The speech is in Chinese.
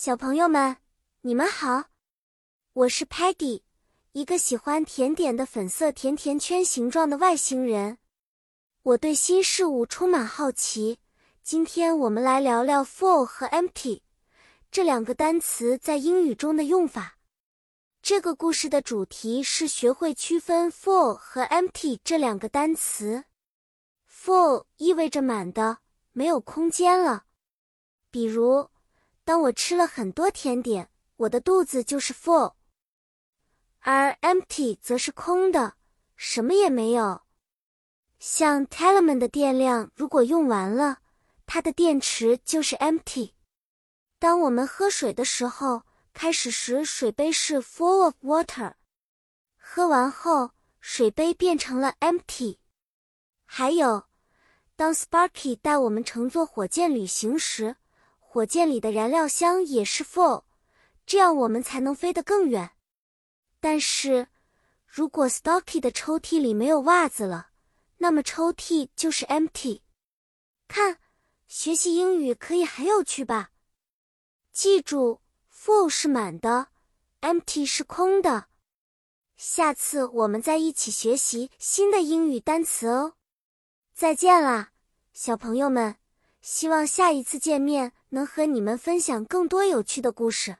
小朋友们，你们好，我是 Patty，一个喜欢甜点的粉色甜甜圈形状的外星人。我对新事物充满好奇。今天我们来聊聊 full 和 empty 这两个单词在英语中的用法。这个故事的主题是学会区分 full 和 empty 这两个单词。full 意味着满的，没有空间了。比如。当我吃了很多甜点，我的肚子就是 full，而 empty 则是空的，什么也没有。像 Telemann 的电量如果用完了，它的电池就是 empty。当我们喝水的时候，开始时水杯是 full of water，喝完后水杯变成了 empty。还有，当 Sparky 带我们乘坐火箭旅行时。火箭里的燃料箱也是 full，这样我们才能飞得更远。但是，如果 Stocky 的抽屉里没有袜子了，那么抽屉就是 empty。看，学习英语可以很有趣吧？记住，full 是满的，empty 是空的。下次我们再一起学习新的英语单词哦。再见啦，小朋友们！希望下一次见面能和你们分享更多有趣的故事。